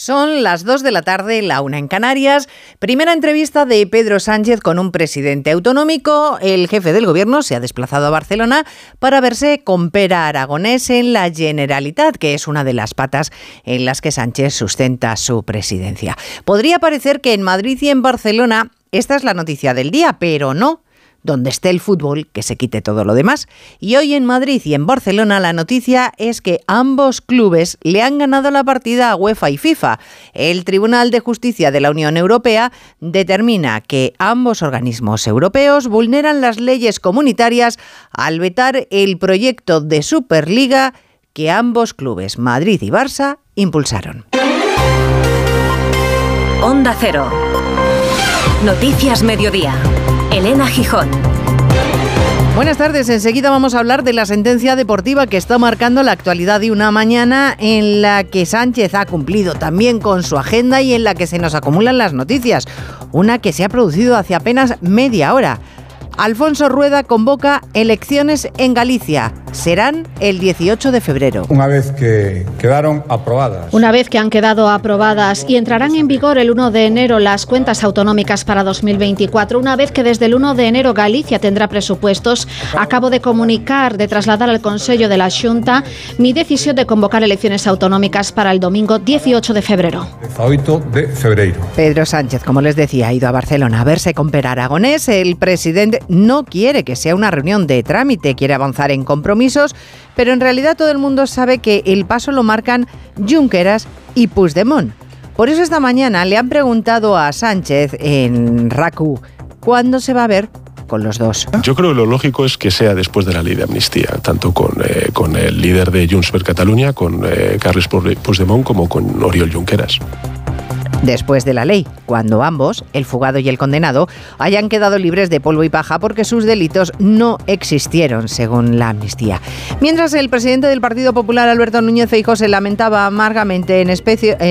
Son las 2 de la tarde, la una en Canarias. Primera entrevista de Pedro Sánchez con un presidente autonómico. El jefe del gobierno se ha desplazado a Barcelona para verse con Pera Aragonés en la Generalitat, que es una de las patas en las que Sánchez sustenta su presidencia. Podría parecer que en Madrid y en Barcelona esta es la noticia del día, pero no donde esté el fútbol, que se quite todo lo demás. Y hoy en Madrid y en Barcelona la noticia es que ambos clubes le han ganado la partida a UEFA y FIFA. El Tribunal de Justicia de la Unión Europea determina que ambos organismos europeos vulneran las leyes comunitarias al vetar el proyecto de Superliga que ambos clubes, Madrid y Barça, impulsaron. Onda Cero. Noticias Mediodía. Elena Gijón. Buenas tardes, enseguida vamos a hablar de la sentencia deportiva que está marcando la actualidad de una mañana en la que Sánchez ha cumplido también con su agenda y en la que se nos acumulan las noticias. Una que se ha producido hace apenas media hora. Alfonso Rueda convoca elecciones en Galicia. Serán el 18 de febrero. Una vez que quedaron aprobadas. Una vez que han quedado aprobadas y entrarán en vigor el 1 de enero las cuentas autonómicas para 2024, una vez que desde el 1 de enero Galicia tendrá presupuestos, acabo de comunicar, de trasladar al Consejo de la Junta mi decisión de convocar elecciones autonómicas para el domingo 18 de febrero. 18 de febrero. Pedro Sánchez, como les decía, ha ido a Barcelona a verse con Per Aragonés. El presidente no quiere que sea una reunión de trámite, quiere avanzar en compromisos, pero en realidad todo el mundo sabe que el paso lo marcan Junqueras y Puigdemont. Por eso esta mañana le han preguntado a Sánchez en RACU cuándo se va a ver con los dos. Yo creo que lo lógico es que sea después de la ley de amnistía, tanto con, eh, el líder de Junts per Catalunya, con eh, Carles Puigdemont, como con Oriol Junqueras después de la ley, cuando ambos, el fugado y el condenado, hayan quedado libres de polvo y paja porque sus delitos no existieron, según la amnistía. Mientras el presidente del Partido Popular, Alberto Núñez Feijóo, se lamentaba amargamente en,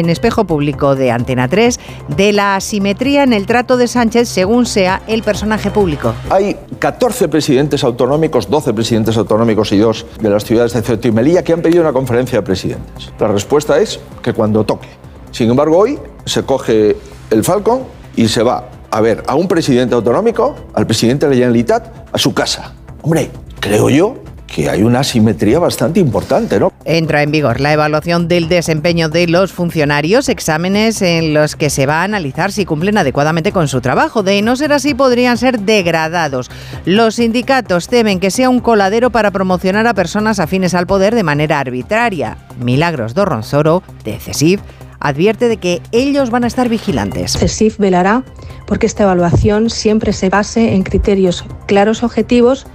espejo público de Antena 3 de la asimetría en el trato de Sánchez según sea el personaje público. Hay 14 presidentes autonómicos, 12 presidentes autonómicos y dos de las ciudades de Ceuta y Melilla que han pedido una conferencia de presidentes. La respuesta es que cuando toque. Sin embargo, hoy se coge el Falcon y se va a ver a un presidente autonómico, al presidente de la Generalitat, a su casa. Hombre, creo yo que hay una asimetría bastante importante, ¿no? Entra en vigor la evaluación del desempeño de los funcionarios, exámenes en los que se va a analizar si cumplen adecuadamente con su trabajo. De no ser así, podrían ser degradados. Los sindicatos temen que sea un coladero para promocionar a personas afines al poder de manera arbitraria. Milagros Dorronsoro, de CESIF, advierte de que ellos van a estar vigilantes. CESIF velará porque esta evaluación siempre se base en criterios claros objetivos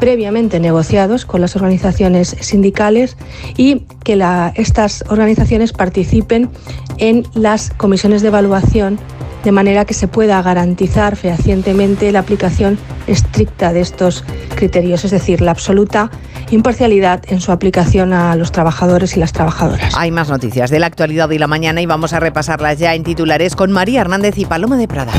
previamente negociados con las organizaciones sindicales y que estas organizaciones participen en las comisiones de evaluación de manera que se pueda garantizar fehacientemente la aplicación estricta de estos criterios, es decir, la absoluta imparcialidad en su aplicación a los trabajadores y las trabajadoras. Hay más noticias de la actualidad y la mañana y vamos a repasarlas ya en titulares con María Hernández y Paloma de Prada.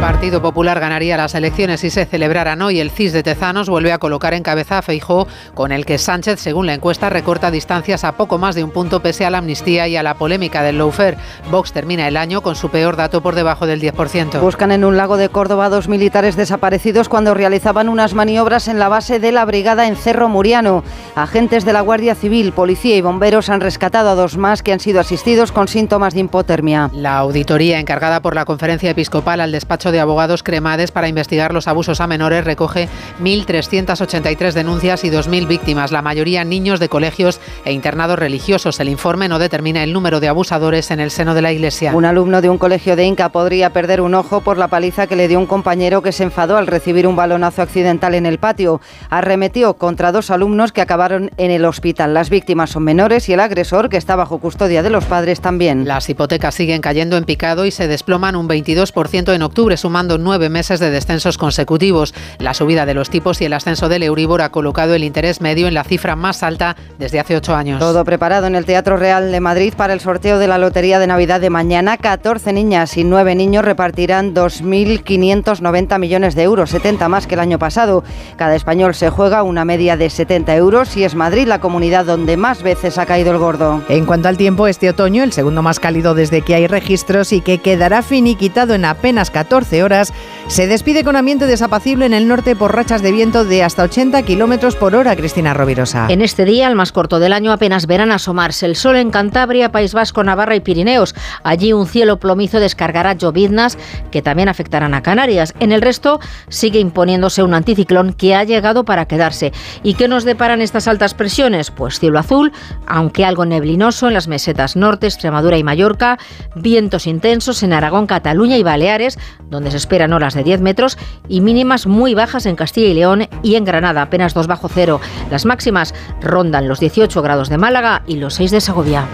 El Partido Popular ganaría las elecciones si se celebraran hoy. El CIS de Tezanos vuelve a colocar en cabeza a Feijó, con el que Sánchez, según la encuesta, recorta distancias a poco más de un punto pese a la amnistía y a la polémica del lawfare. Vox termina el año con su peor dato por debajo del 10%. Buscan en un lago de Córdoba dos militares desaparecidos cuando realizaban unas maniobras en la base de la brigada en Cerro Muriano. Agentes de la Guardia Civil, policía y bomberos han rescatado a dos más que han sido asistidos con síntomas de hipotermia. La auditoría encargada por la Conferencia Episcopal al despacho de abogados Cremades para investigar los abusos a menores recoge 1.383 denuncias y 2.000 víctimas, la mayoría niños de colegios e internados religiosos. El informe no determina el número de abusadores en el seno de la Iglesia. Un alumno de un colegio de Inca podría perder un ojo por la paliza que le dio un compañero que se enfadó al recibir un balonazo accidental en el patio. Arremetió contra dos alumnos que acabaron en el hospital. Las víctimas son menores y el agresor, que está bajo custodia de los padres, también. Las hipotecas siguen cayendo en picado y se desploman un 22% en octubre sumando nueve meses de descensos consecutivos. La subida de los tipos y el ascenso del Euribor ha colocado el interés medio en la cifra más alta desde hace ocho años. Todo preparado en el Teatro Real de Madrid para el sorteo de la Lotería de Navidad de mañana. 14 niñas y 9 niños repartirán 2.590 millones de euros, 70 más que el año pasado. Cada español se juega una media de 70 euros y es Madrid la comunidad donde más veces ha caído el gordo. En cuanto al tiempo, este otoño, el segundo más cálido desde que hay registros y que quedará finiquitado en apenas 14 horas, se despide con ambiente desapacible en el norte por rachas de viento de hasta 80 kilómetros por hora, Cristina Rovirosa. En este día, el más corto del año, apenas verán asomarse el sol en Cantabria, País Vasco, Navarra y Pirineos. Allí un cielo plomizo descargará lloviznas que también afectarán a Canarias. En el resto sigue imponiéndose un anticiclón que ha llegado para quedarse. ¿Y qué nos deparan estas altas presiones? Pues cielo azul, aunque algo neblinoso en las mesetas norte, Extremadura y Mallorca, vientos intensos en Aragón, Cataluña y Baleares, donde se esperan olas de 10 metros y mínimas muy bajas en Castilla y León y en Granada, apenas 2 bajo cero. Las máximas rondan los 18 grados de Málaga y los 6 de Segovia.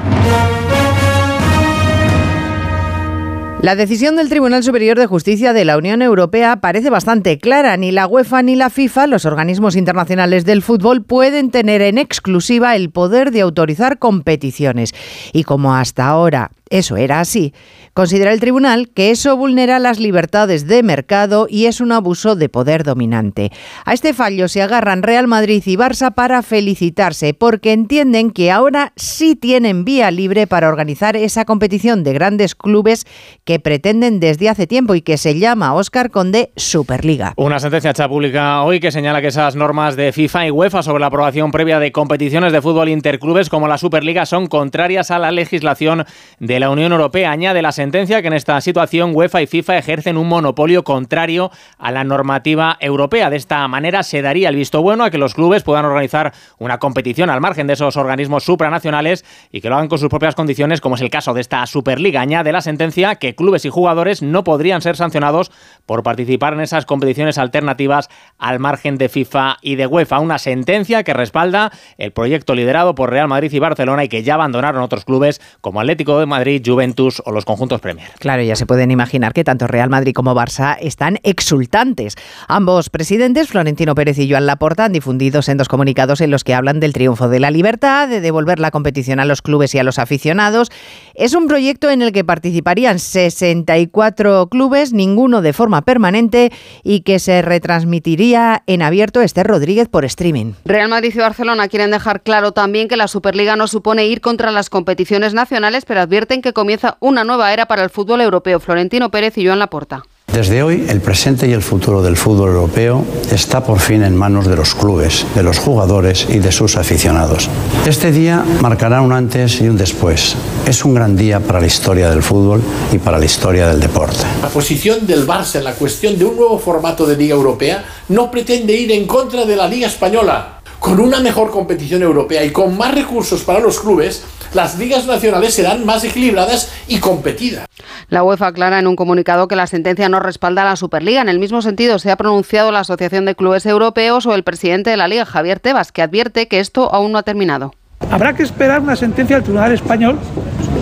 La decisión del Tribunal Superior de Justicia de la Unión Europea parece bastante clara. Ni la UEFA ni la FIFA, los organismos internacionales del fútbol, pueden tener en exclusiva el poder de autorizar competiciones. Y como hasta ahora eso era así, considera el tribunal que eso vulnera las libertades de mercado y es un abuso de poder dominante. A este fallo se agarran Real Madrid y Barça para felicitarse porque entienden que ahora sí tienen vía libre para organizar esa competición de grandes clubes que pretenden desde hace tiempo y que se llama Oscar Conde Superliga. Una sentencia hecha pública hoy que señala que esas normas de FIFA y UEFA sobre la aprobación previa de competiciones de fútbol interclubes como la Superliga son contrarias a la legislación de la Unión Europea. Añade la sentencia que en esta situación UEFA y FIFA ejercen un monopolio contrario a la normativa europea. De esta manera se daría el visto bueno a que los clubes puedan organizar una competición al margen de esos organismos supranacionales y que lo hagan con sus propias condiciones, como es el caso de esta Superliga. Añade la sentencia que clubes y jugadores no podrían ser sancionados por participar en esas competiciones alternativas al margen de FIFA y de UEFA. Una sentencia que respalda el proyecto liderado por Real Madrid y Barcelona y que ya abandonaron otros clubes como Atlético de Madrid, Juventus o los conjuntos Premier. Claro, ya se pueden imaginar que tanto Real Madrid como Barça están exultantes. Ambos presidentes, Florentino Pérez y Joan Laporta, han difundido sendos comunicados en los que hablan del triunfo de la libertad, de devolver la competición a los clubes y a los aficionados. Es un proyecto en el que participarían 64 clubes, ninguno de forma permanente, y que se retransmitiría en abierto Esther Rodríguez por streaming. Real Madrid y Barcelona quieren dejar claro también que la Superliga no supone ir contra las competiciones nacionales, pero advierten que comienza una nueva era para el fútbol europeo. Florentino Pérez y Joan Laporta. Desde hoy, el presente y el futuro del fútbol europeo está por fin en manos de los clubes, de los jugadores y de sus aficionados. Este día marcará un antes y un después. Es un gran día para la historia del fútbol y para la historia del deporte. La posición del Barça en la cuestión de un nuevo formato de Liga Europea no pretende ir en contra de la Liga Española. Con una mejor competición europea y con más recursos para los clubes, las ligas nacionales serán más equilibradas y competidas. La UEFA aclara en un comunicado que la sentencia no respalda a la Superliga. En el mismo sentido se ha pronunciado la Asociación de Clubes Europeos o el presidente de la Liga, Javier Tebas, que advierte que esto aún no ha terminado. Habrá que esperar una sentencia del Tribunal Español.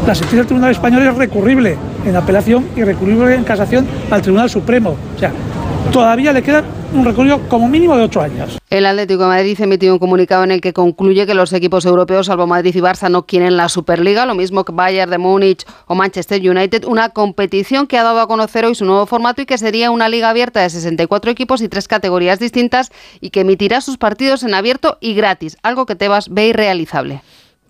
La sentencia del Tribunal Español es recurrible en apelación y recurrible en casación al Tribunal Supremo. O sea, todavía le queda un recorrido como mínimo de ocho años. El Atlético de Madrid emitió un comunicado en el que concluye que los equipos europeos, salvo Madrid y Barça, no quieren la Superliga, lo mismo que Bayern de Múnich o Manchester United, una competición que ha dado a conocer hoy su nuevo formato y que sería una liga abierta de 64 equipos y tres categorías distintas y que emitirá sus partidos en abierto y gratis, algo que Tebas ve irrealizable.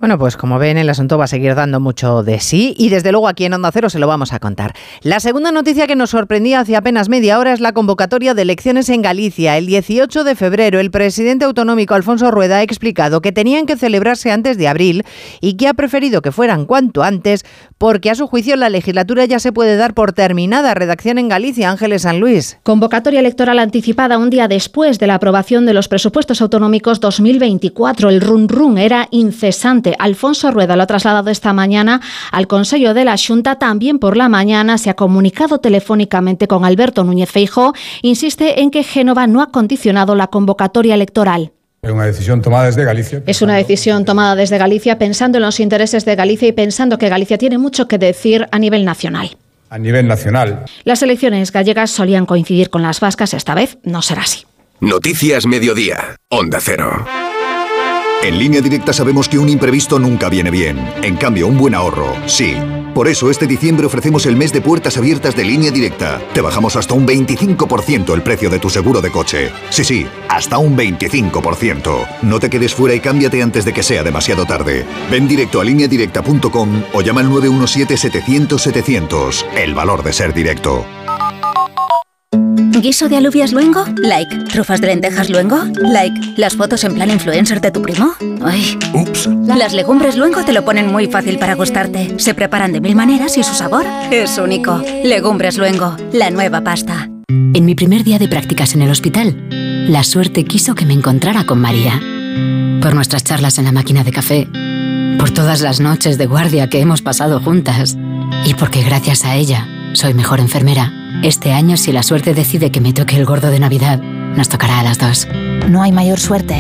Bueno, pues como ven, el asunto va a seguir dando mucho de sí y desde luego aquí en Onda Cero se lo vamos a contar. La segunda noticia que nos sorprendía hace apenas media hora es la convocatoria de elecciones en Galicia. El 18 de febrero, el presidente autonómico Alfonso Rueda ha explicado que tenían que celebrarse antes de abril y que ha preferido que fueran cuanto antes porque a su juicio la legislatura ya se puede dar por terminada. Redacción en Galicia, Ángeles San Luis. Convocatoria electoral anticipada un día después de la aprobación de los presupuestos autonómicos 2024. El run run era incesante. Alfonso Rueda lo ha trasladado esta mañana al Consejo de la Junta. También por la mañana se ha comunicado telefónicamente con Alberto Núñez Feijó. Insiste en que Génova no ha condicionado la convocatoria electoral. Es una decisión tomada desde Galicia. Es una decisión tomada desde Galicia pensando en los intereses de Galicia y pensando que Galicia tiene mucho que decir a nivel nacional. a nivel nacional. Las elecciones gallegas solían coincidir con las vascas, esta vez no será así. Noticias Mediodía, Onda Cero. En línea directa sabemos que un imprevisto nunca viene bien. En cambio, un buen ahorro, sí. Por eso este diciembre ofrecemos el mes de puertas abiertas de línea directa. Te bajamos hasta un 25% el precio de tu seguro de coche. Sí, sí, hasta un 25%. No te quedes fuera y cámbiate antes de que sea demasiado tarde. Ven directo a lineadirecta.com o llama al 917-700-700. El valor de ser directo. ¿Guiso de alubias luengo? Like. ¿Trufas de lentejas luengo? Like. ¿Las fotos en plan influencer de tu primo? Ay. Ups. Las legumbres luengo te lo ponen muy fácil para gustarte. Se preparan de mil maneras y su sabor es único. Legumbres luengo, la nueva pasta. En mi primer día de prácticas en el hospital, la suerte quiso que me encontrara con María. Por nuestras charlas en la máquina de café, por todas las noches de guardia que hemos pasado juntas y porque gracias a ella soy mejor enfermera. Este año, si la suerte decide que me toque el gordo de Navidad, nos tocará a las dos. No hay mayor suerte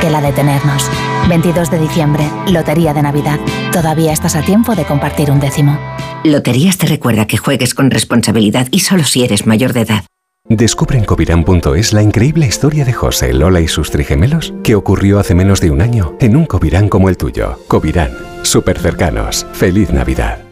que la de tenernos. 22 de diciembre, Lotería de Navidad. Todavía estás a tiempo de compartir un décimo. Loterías te recuerda que juegues con responsabilidad y solo si eres mayor de edad. Descubre en covirán.es la increíble historia de José, Lola y sus trigemelos que ocurrió hace menos de un año en un Covirán como el tuyo. Covirán, súper cercanos. Feliz Navidad.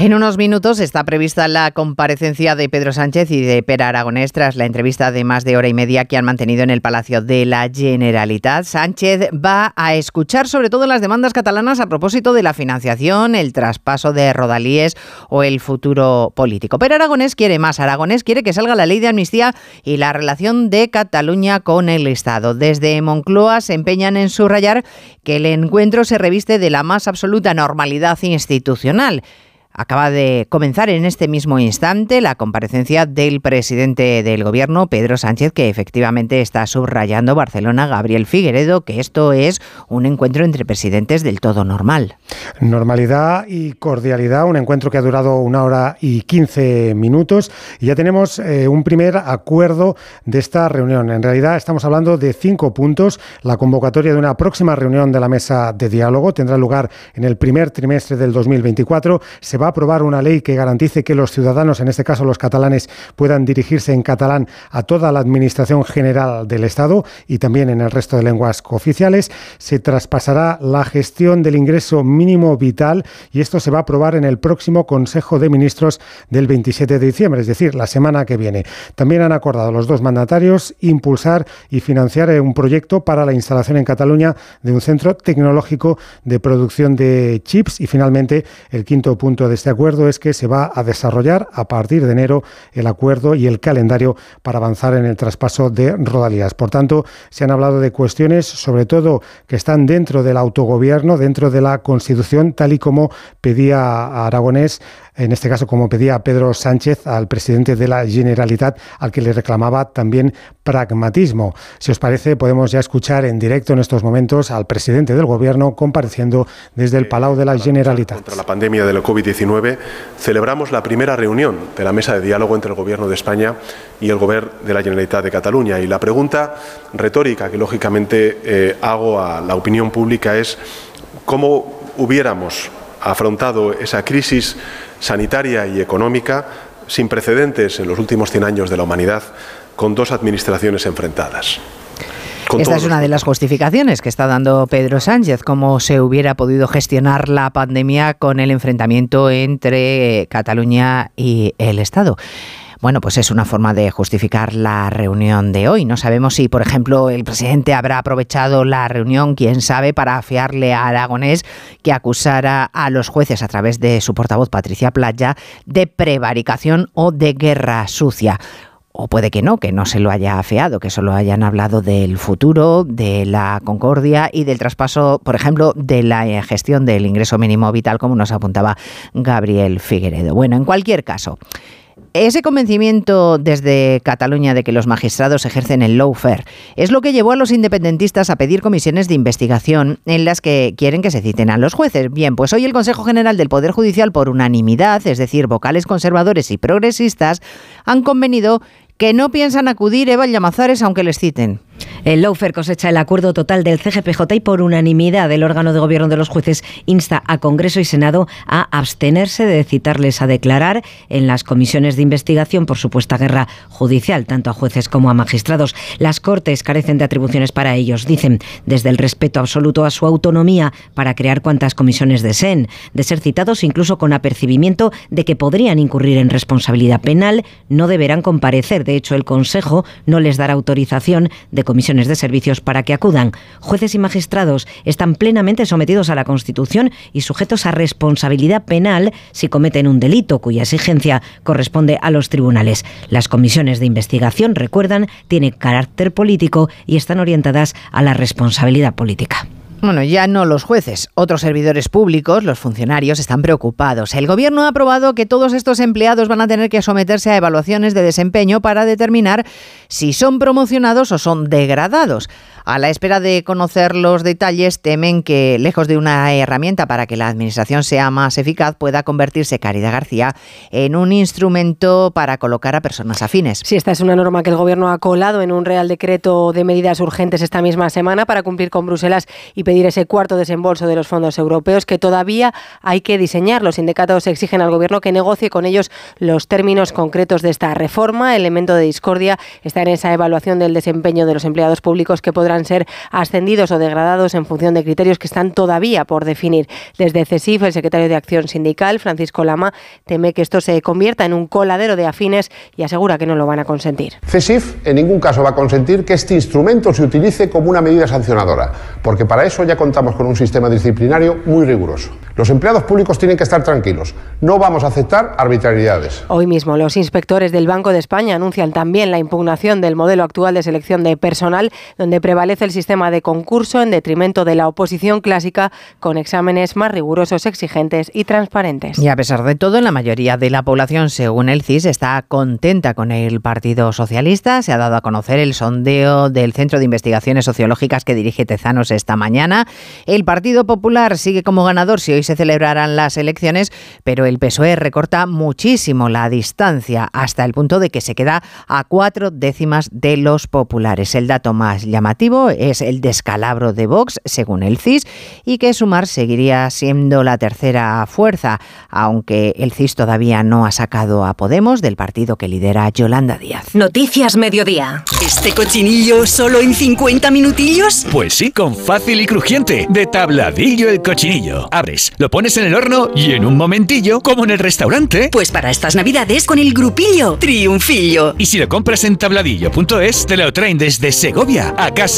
En unos minutos está prevista la comparecencia de Pedro Sánchez y de Pera Aragonés tras la entrevista de más de hora y media que han mantenido en el Palacio de la Generalitat. Sánchez va a escuchar sobre todo las demandas catalanas a propósito de la financiación, el traspaso de Rodalíes o el futuro político. Pero Aragonés quiere más. Aragonés quiere que salga la ley de amnistía y la relación de Cataluña con el Estado. Desde Moncloa se empeñan en subrayar que el encuentro se reviste de la más absoluta normalidad institucional. Acaba de comenzar en este mismo instante la comparecencia del presidente del gobierno, Pedro Sánchez, que efectivamente está subrayando Barcelona, Gabriel Figueredo, que esto es un encuentro entre presidentes del todo normal. Normalidad y cordialidad, un encuentro que ha durado una hora y quince minutos y ya tenemos eh, un primer acuerdo de esta reunión. En realidad estamos hablando de cinco puntos. La convocatoria de una próxima reunión de la mesa de diálogo tendrá lugar en el primer trimestre del 2024. Se va a aprobar una ley que garantice que los ciudadanos, en este caso los catalanes, puedan dirigirse en catalán a toda la Administración General del Estado y también en el resto de lenguas cooficiales. Se traspasará la gestión del ingreso mínimo vital y esto se va a aprobar en el próximo Consejo de Ministros del 27 de diciembre, es decir, la semana que viene. También han acordado los dos mandatarios impulsar y financiar un proyecto para la instalación en Cataluña de un centro tecnológico de producción de chips y finalmente el quinto punto de este acuerdo es que se va a desarrollar a partir de enero el acuerdo y el calendario para avanzar en el traspaso de rodalías. Por tanto, se han hablado de cuestiones, sobre todo, que están dentro del autogobierno, dentro de la Constitución, tal y como pedía Aragonés en este caso como pedía Pedro Sánchez al presidente de la Generalitat, al que le reclamaba también pragmatismo. Si os parece, podemos ya escuchar en directo en estos momentos al presidente del Gobierno compareciendo desde el Palau de la Generalitat. Contra la pandemia de la COVID-19, celebramos la primera reunión de la mesa de diálogo entre el Gobierno de España y el Gobierno de la Generalitat de Cataluña. Y la pregunta retórica que lógicamente eh, hago a la opinión pública es cómo hubiéramos afrontado esa crisis sanitaria y económica sin precedentes en los últimos 100 años de la humanidad, con dos administraciones enfrentadas. Esta es una de las justificaciones que está dando Pedro Sánchez, cómo se hubiera podido gestionar la pandemia con el enfrentamiento entre Cataluña y el Estado. Bueno, pues es una forma de justificar la reunión de hoy. No sabemos si, por ejemplo, el presidente habrá aprovechado la reunión, quién sabe, para afiarle a Aragonés que acusara a los jueces a través de su portavoz Patricia Playa de prevaricación o de guerra sucia o puede que no, que no se lo haya afeado, que solo hayan hablado del futuro, de la concordia y del traspaso, por ejemplo, de la gestión del ingreso mínimo vital, como nos apuntaba Gabriel Figueredo. Bueno, en cualquier caso, Ese convencimiento desde Cataluña de que los magistrados ejercen el lawfare es lo que llevó a los independentistas a pedir comisiones de investigación en las que quieren que se citen a los jueces. Bien, pues hoy el Consejo General del Poder Judicial, por unanimidad, es decir, vocales conservadores y progresistas, han convenido que no piensan acudir Eva Llamazares aunque les citen. El Lawfer cosecha el acuerdo total del CGPJ y por unanimidad el órgano de gobierno de los jueces insta a Congreso y Senado a abstenerse de citarles a declarar en las comisiones de investigación por supuesta guerra judicial, tanto a jueces como a magistrados. Las Cortes carecen de atribuciones para ellos, dicen, desde el respeto absoluto a su autonomía para crear cuantas comisiones deseen, de ser citados incluso con apercibimiento de que podrían incurrir en responsabilidad penal, no deberán comparecer de hecho, el Consejo no les dará autorización de comisiones de servicios para que acudan. Jueces y magistrados están plenamente sometidos a la Constitución y sujetos a responsabilidad penal si cometen un delito cuya exigencia corresponde a los tribunales. Las comisiones de investigación, recuerdan, tienen carácter político y están orientadas a la responsabilidad política. Bueno, ya no los jueces, otros servidores públicos, los funcionarios, están preocupados. El gobierno ha aprobado que todos estos empleados van a tener que someterse a evaluaciones de desempeño para determinar si son promocionados o son degradados. A la espera de conocer los detalles, temen que, lejos de una herramienta para que la administración sea más eficaz, pueda convertirse Caridad García en un instrumento para colocar a personas afines. Sí, esta es una norma que el Gobierno ha colado en un Real Decreto de medidas urgentes esta misma semana para cumplir con Bruselas y pedir ese cuarto desembolso de los fondos europeos que todavía hay que diseñar. Los sindicatos exigen al Gobierno que negocie con ellos los términos concretos de esta reforma. El elemento de discordia está en esa evaluación del desempeño de los empleados públicos que podrán ser ascendidos o degradados en función de criterios que están todavía por definir. Desde CESIF, el secretario de Acción Sindical, Francisco Lama, teme que esto se convierta en un coladero de afines y asegura que no lo van a consentir. CESIF en ningún caso va a consentir que este instrumento se utilice como una medida sancionadora, porque para eso ya contamos con un sistema disciplinario muy riguroso. Los empleados públicos tienen que estar tranquilos. No vamos a aceptar arbitrariedades. Hoy mismo los inspectores del Banco de España anuncian también la impugnación del modelo actual de selección de personal, donde prevalece el sistema de concurso en detrimento de la oposición clásica con exámenes más rigurosos, exigentes y transparentes. Y a pesar de todo, la mayoría de la población, según el CIS, está contenta con el Partido Socialista. Se ha dado a conocer el sondeo del Centro de Investigaciones Sociológicas que dirige Tezanos esta mañana. El Partido Popular sigue como ganador si hoy se celebrarán las elecciones, pero el PSOE recorta muchísimo la distancia hasta el punto de que se queda a cuatro décimas de los populares. El dato más llamativo es el descalabro de Vox, según el CIS, y que Sumar seguiría siendo la tercera fuerza, aunque el CIS todavía no ha sacado a Podemos del partido que lidera Yolanda Díaz. Noticias Mediodía. ¿Este cochinillo solo en 50 minutillos? Pues sí, con fácil y crujiente, de tabladillo el cochinillo. Abres, lo pones en el horno y en un momentillo, como en el restaurante. Pues para estas navidades con el grupillo Triunfillo. Y si lo compras en tabladillo.es, te lo traen desde Segovia a casa,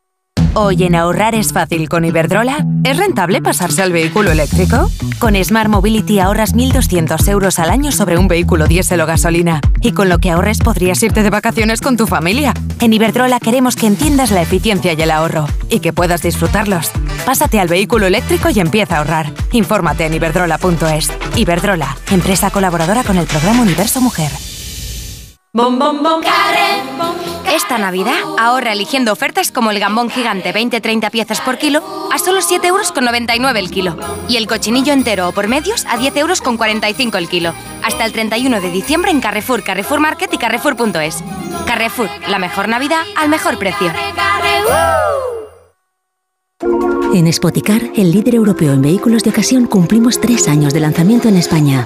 Hoy en ahorrar es fácil con Iberdrola. ¿Es rentable pasarse al vehículo eléctrico? Con Smart Mobility ahorras 1.200 euros al año sobre un vehículo diésel o gasolina. Y con lo que ahorres podrías irte de vacaciones con tu familia. En Iberdrola queremos que entiendas la eficiencia y el ahorro. Y que puedas disfrutarlos. Pásate al vehículo eléctrico y empieza a ahorrar. Infórmate en iberdrola.es. Iberdrola, empresa colaboradora con el programa Universo Mujer. Bom, bom, bom, Esta Navidad ahorra eligiendo ofertas como el gambón gigante 20-30 piezas por kilo a solo 7,99 euros el kilo. Y el cochinillo entero o por medios a 10,45 euros el kilo. Hasta el 31 de diciembre en Carrefour, Carrefour Market y Carrefour.es. Carrefour, la mejor Navidad al mejor precio. En Spoticar, el líder europeo en vehículos de ocasión, cumplimos tres años de lanzamiento en España.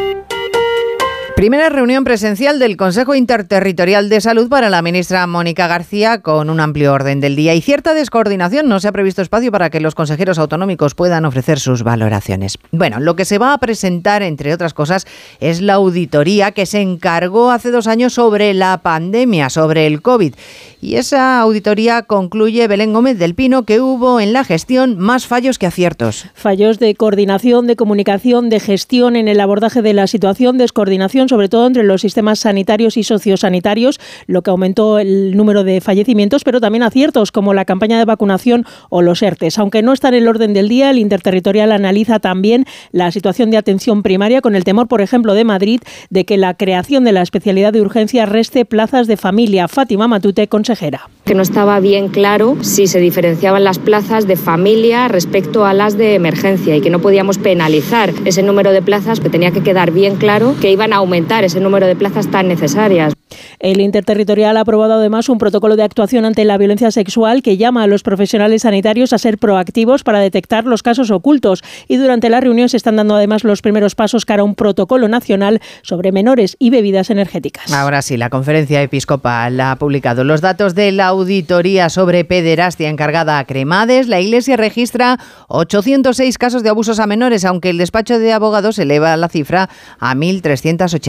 Primera reunión presencial del Consejo Interterritorial de Salud para la ministra Mónica García con un amplio orden del día y cierta descoordinación. No se ha previsto espacio para que los consejeros autonómicos puedan ofrecer sus valoraciones. Bueno, lo que se va a presentar, entre otras cosas, es la auditoría que se encargó hace dos años sobre la pandemia, sobre el COVID. Y esa auditoría concluye Belén Gómez del Pino que hubo en la gestión más fallos que aciertos. Fallos de coordinación, de comunicación, de gestión en el abordaje de la situación, descoordinación sobre todo entre los sistemas sanitarios y sociosanitarios, lo que aumentó el número de fallecimientos, pero también aciertos como la campaña de vacunación o los ERTES. Aunque no está en el orden del día, el interterritorial analiza también la situación de atención primaria con el temor, por ejemplo, de Madrid de que la creación de la especialidad de urgencia reste plazas de familia. Fátima Matute, consejera. Que no estaba bien claro si se diferenciaban las plazas de familia respecto a las de emergencia y que no podíamos penalizar ese número de plazas, que tenía que quedar bien claro que iban a aumentar ese número de plazas tan necesarias. El Interterritorial ha aprobado además un protocolo de actuación ante la violencia sexual que llama a los profesionales sanitarios a ser proactivos para detectar los casos ocultos. Y durante la reunión se están dando además los primeros pasos cara a un protocolo nacional sobre menores y bebidas energéticas. Ahora sí, la conferencia episcopal ha publicado los datos de la auditoría sobre pederastia encargada a Cremades. La Iglesia registra 806 casos de abusos a menores, aunque el despacho de abogados eleva la cifra a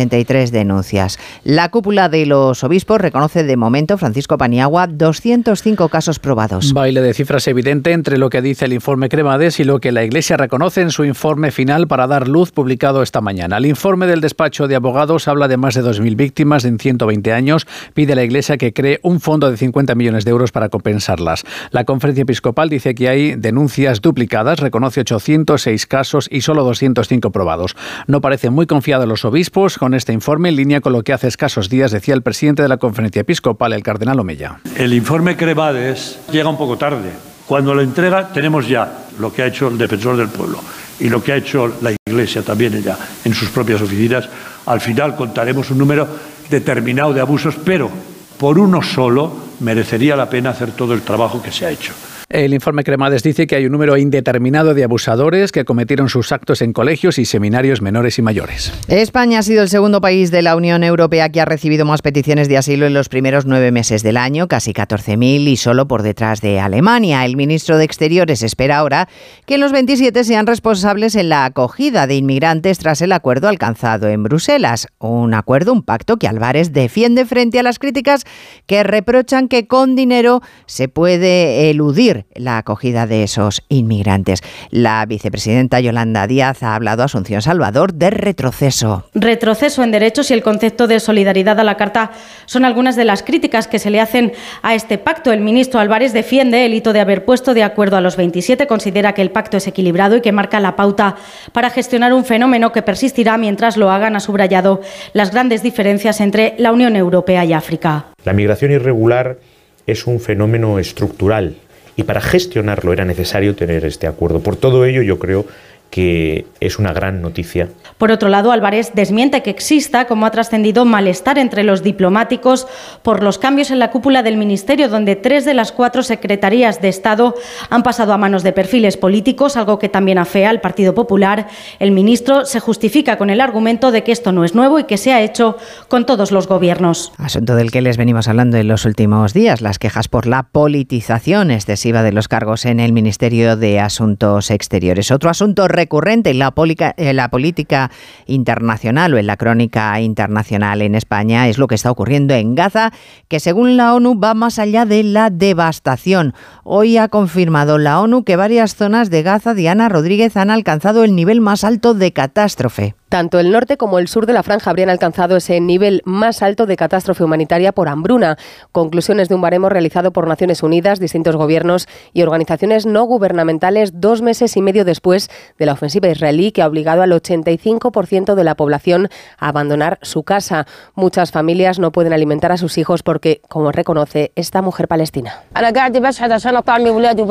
1.383 denuncias. La cúpula de los obispos reconoce de momento, Francisco Paniagua, 205 casos probados. Baile de cifras evidente entre lo que dice el informe Cremades y lo que la Iglesia reconoce en su informe final para dar luz publicado esta mañana. El informe del despacho de abogados habla de más de 2.000 víctimas en 120 años. Pide a la Iglesia que cree un fondo de 50 millones de euros para compensarlas. La conferencia episcopal dice que hay denuncias duplicadas, reconoce 806 casos y solo 205 probados. No parecen muy confiados los obispos con este informe en línea con lo que hace escasos días decía el presidente de la conferencia episcopal, el cardenal Omeya. El informe Crevades llega un poco tarde. Cuando lo entrega tenemos ya lo que ha hecho el defensor del pueblo y lo que ha hecho la Iglesia también ella en sus propias oficinas. Al final contaremos un número determinado de abusos, pero por uno solo merecería la pena hacer todo el trabajo que se ha hecho. El informe Cremades dice que hay un número indeterminado de abusadores que cometieron sus actos en colegios y seminarios menores y mayores. España ha sido el segundo país de la Unión Europea que ha recibido más peticiones de asilo en los primeros nueve meses del año, casi 14.000 y solo por detrás de Alemania. El ministro de Exteriores espera ahora que los 27 sean responsables en la acogida de inmigrantes tras el acuerdo alcanzado en Bruselas. Un acuerdo, un pacto que Álvarez defiende frente a las críticas que reprochan que con dinero se puede eludir la acogida de esos inmigrantes. La vicepresidenta Yolanda Díaz ha hablado a Asunción Salvador de retroceso. Retroceso en derechos y el concepto de solidaridad a la Carta son algunas de las críticas que se le hacen a este pacto. El ministro Álvarez defiende el hito de haber puesto de acuerdo a los 27, considera que el pacto es equilibrado y que marca la pauta para gestionar un fenómeno que persistirá mientras lo hagan, ha subrayado las grandes diferencias entre la Unión Europea y África. La migración irregular es un fenómeno estructural y para gestionarlo era necesario tener este acuerdo. Por todo ello, yo creo que es una gran noticia. Por otro lado, Álvarez desmiente que exista, como ha trascendido, malestar entre los diplomáticos por los cambios en la cúpula del Ministerio, donde tres de las cuatro secretarías de Estado han pasado a manos de perfiles políticos, algo que también afea al Partido Popular. El ministro se justifica con el argumento de que esto no es nuevo y que se ha hecho con todos los gobiernos. Asunto del que les venimos hablando en los últimos días, las quejas por la politización excesiva de los cargos en el Ministerio de Asuntos Exteriores. Otro asunto recurrente en la, la política internacional o en la crónica internacional en España es lo que está ocurriendo en Gaza, que según la ONU va más allá de la devastación. Hoy ha confirmado la ONU que varias zonas de Gaza, Diana Rodríguez, han alcanzado el nivel más alto de catástrofe. Tanto el norte como el sur de la franja habrían alcanzado ese nivel más alto de catástrofe humanitaria por hambruna. Conclusiones de un baremo realizado por Naciones Unidas, distintos gobiernos y organizaciones no gubernamentales dos meses y medio después de la ofensiva israelí que ha obligado al 85% de la población a abandonar su casa. Muchas familias no pueden alimentar a sus hijos porque, como reconoce esta mujer palestina.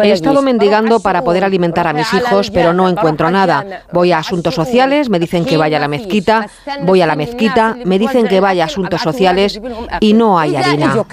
He estado mendigando para poder alimentar a mis hijos, pero no encuentro nada. Voy a asuntos sociales, me dicen que vaya a la mezquita, voy a la mezquita, me dicen que vaya a asuntos sociales y no hay harina.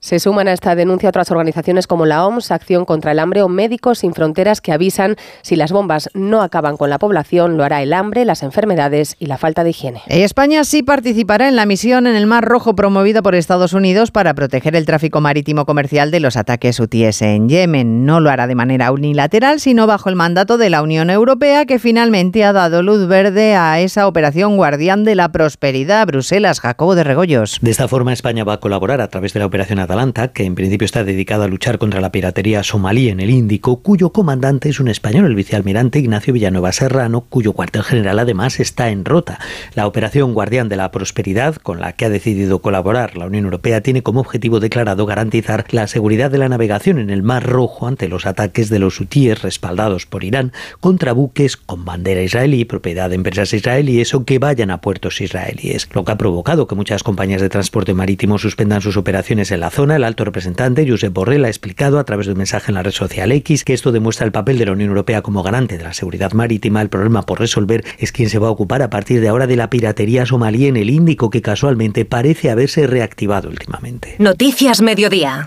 Se suman a esta denuncia otras organizaciones como la OMS, Acción contra el Hambre o Médicos Sin Fronteras que avisan si las bombas no acaban con la población, lo hará el hambre, las enfermedades y la falta de higiene. España sí participará en la misión en el Mar Rojo promovida por Estados Unidos para proteger el tráfico marítimo comercial de los ataques hutíes en Yemen. No lo hará de manera unilateral, sino bajo el mandato de la Unión Europea, que finalmente ha dado luz verde a esa operación Guardián de la Prosperidad. Bruselas, Jacobo de Regoyos. De esta forma, España va a colaborar a través de la operación Atalanta, que en principio está dedicada a luchar contra la piratería somalí en el Índico, cuyo comandante es un español, el vicealmirante Ignacio Villanueva Serrano, cuyo cuartel general además está en Rota. La operación Guardián de la Prosperidad, con la que ha decidido colaborar la Unión Europea, tiene como objetivo declarado garantizar la seguridad de la navegación en el Mar Rojo ante los ataques de los hutíes respaldados por Irán contra buques con bandera israelí, propiedad de empresas israelíes o que vayan a puertos israelíes, lo que ha provocado que muchas compañías de transporte marítimo suspendan sus operaciones en la zona. El alto representante, Josep Borrell, ha explicado a través de un mensaje en la red social X que esto demuestra el papel de la Unión Europea como garante de la seguridad marítima. El problema por resolver es quién se va a ocupar a partir de ahora de la piratería somalí en el Índico, que casualmente parece haberse reactivado últimamente. Noticias Mediodía.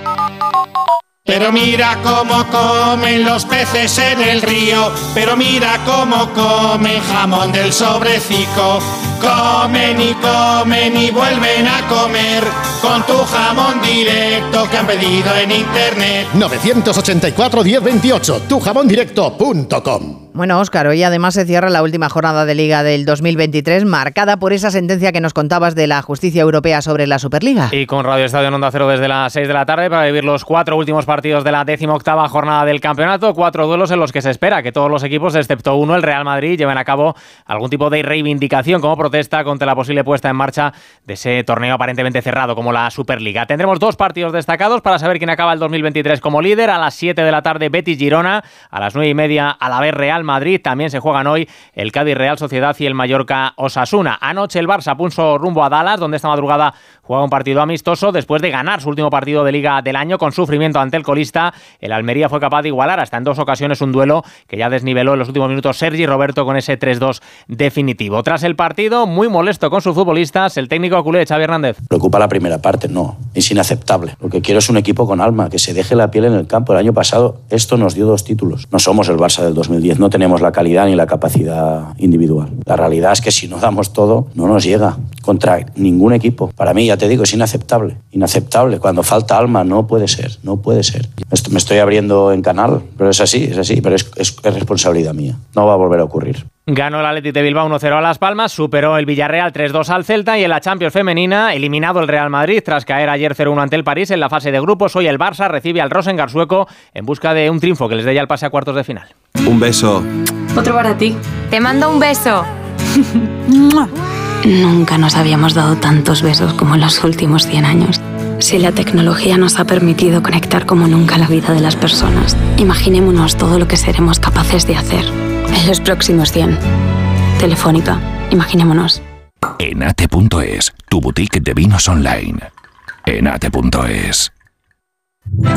Pero mira cómo comen los peces en el río, pero mira cómo comen jamón del sobrecico. Comen y comen y vuelven a comer con tu jamón directo que han pedido en internet. 984-1028, tujamondirecto.com. Bueno, Óscar, hoy además se cierra la última jornada de Liga del 2023, marcada por esa sentencia que nos contabas de la justicia europea sobre la Superliga. Y con Radio Estadio en Onda Cero desde las 6 de la tarde para vivir los cuatro últimos partidos de la decimoctava jornada del campeonato. Cuatro duelos en los que se espera que todos los equipos, excepto uno, el Real Madrid, lleven a cabo algún tipo de reivindicación como protesta contra la posible puesta en marcha de ese torneo aparentemente cerrado como la Superliga. Tendremos dos partidos destacados para saber quién acaba el 2023 como líder. A las 7 de la tarde, Betis Girona. A las 9 y media, a la vez Real Madrid. También se juegan hoy el Cádiz Real Sociedad y el Mallorca Osasuna. Anoche el Barça puso rumbo a Dallas, donde esta madrugada juega un partido amistoso después de ganar su último partido de liga del año con sufrimiento ante el colista. El Almería fue capaz de igualar hasta en dos ocasiones un duelo que ya desniveló en los últimos minutos Sergi Roberto con ese 3-2 definitivo. Tras el partido, muy molesto con sus futbolistas, el técnico culé Xavi Hernández. Preocupa la primera parte, no. Es inaceptable. Lo que quiero es un equipo con alma, que se deje la piel en el campo. El año pasado esto nos dio dos títulos. No somos el Barça del 2010, no tenemos la calidad ni la capacidad individual. La realidad es que si no damos todo, no nos llega contra ningún equipo. Para mí, ya te digo, es inaceptable. Inaceptable. Cuando falta alma, no puede ser, no puede ser. Me estoy abriendo en canal, pero es así, es así, pero es, es, es responsabilidad mía. No va a volver a ocurrir. Ganó el Athletic de Bilbao 1-0 a Las Palmas, superó el Villarreal 3-2 al Celta y en la Champions femenina eliminado el Real Madrid tras caer ayer 0-1 ante el París en la fase de grupos. Hoy el Barça recibe al Rosengar sueco en busca de un triunfo que les dé ya el pase a cuartos de final. Un beso. Otro para ti. Te mando un beso. Nunca nos habíamos dado tantos besos como en los últimos 100 años. Si la tecnología nos ha permitido conectar como nunca la vida de las personas, imaginémonos todo lo que seremos capaces de hacer en los próximos 100. Telefónica, imaginémonos. Enate.es, tu boutique de vinos online. Enate.es.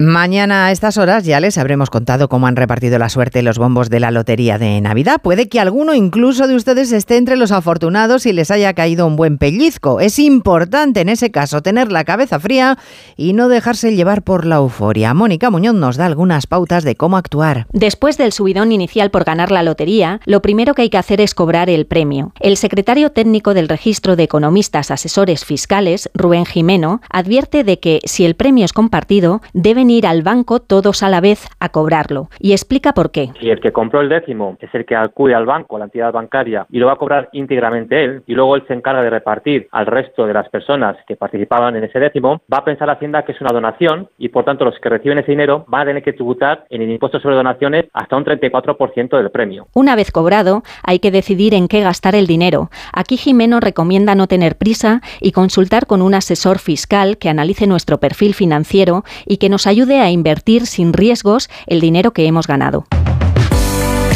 Mañana a estas horas ya les habremos contado cómo han repartido la suerte los bombos de la lotería de Navidad. Puede que alguno incluso de ustedes esté entre los afortunados y les haya caído un buen pellizco. Es importante en ese caso tener la cabeza fría y no dejarse llevar por la euforia. Mónica Muñoz nos da algunas pautas de cómo actuar. Después del subidón inicial por ganar la lotería, lo primero que hay que hacer es cobrar el premio. El secretario técnico del Registro de Economistas Asesores Fiscales, Rubén Jimeno, advierte de que si el premio es compartido, deben deben ir al banco todos a la vez a cobrarlo. Y explica por qué. Si el que compró el décimo es el que acude al banco, a la entidad bancaria, y lo va a cobrar íntegramente él, y luego él se encarga de repartir al resto de las personas que participaban en ese décimo, va a pensar Hacienda que es una donación y por tanto los que reciben ese dinero van a tener que tributar en el impuesto sobre donaciones hasta un 34% del premio. Una vez cobrado, hay que decidir en qué gastar el dinero. Aquí Jimeno recomienda no tener prisa y consultar con un asesor fiscal que analice nuestro perfil financiero y que nos ayude a invertir sin riesgos el dinero que hemos ganado.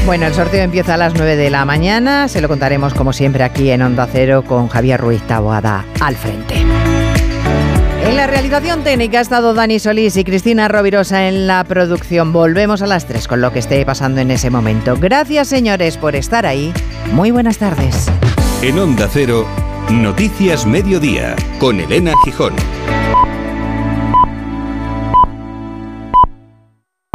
Bueno, el sorteo empieza a las 9 de la mañana. Se lo contaremos como siempre aquí en Onda Cero con Javier Ruiz Taboada al frente. En la realización técnica ha estado Dani Solís y Cristina Rovirosa en la producción. Volvemos a las 3 con lo que esté pasando en ese momento. Gracias, señores, por estar ahí. Muy buenas tardes. En Onda Cero, Noticias Mediodía, con Elena Gijón.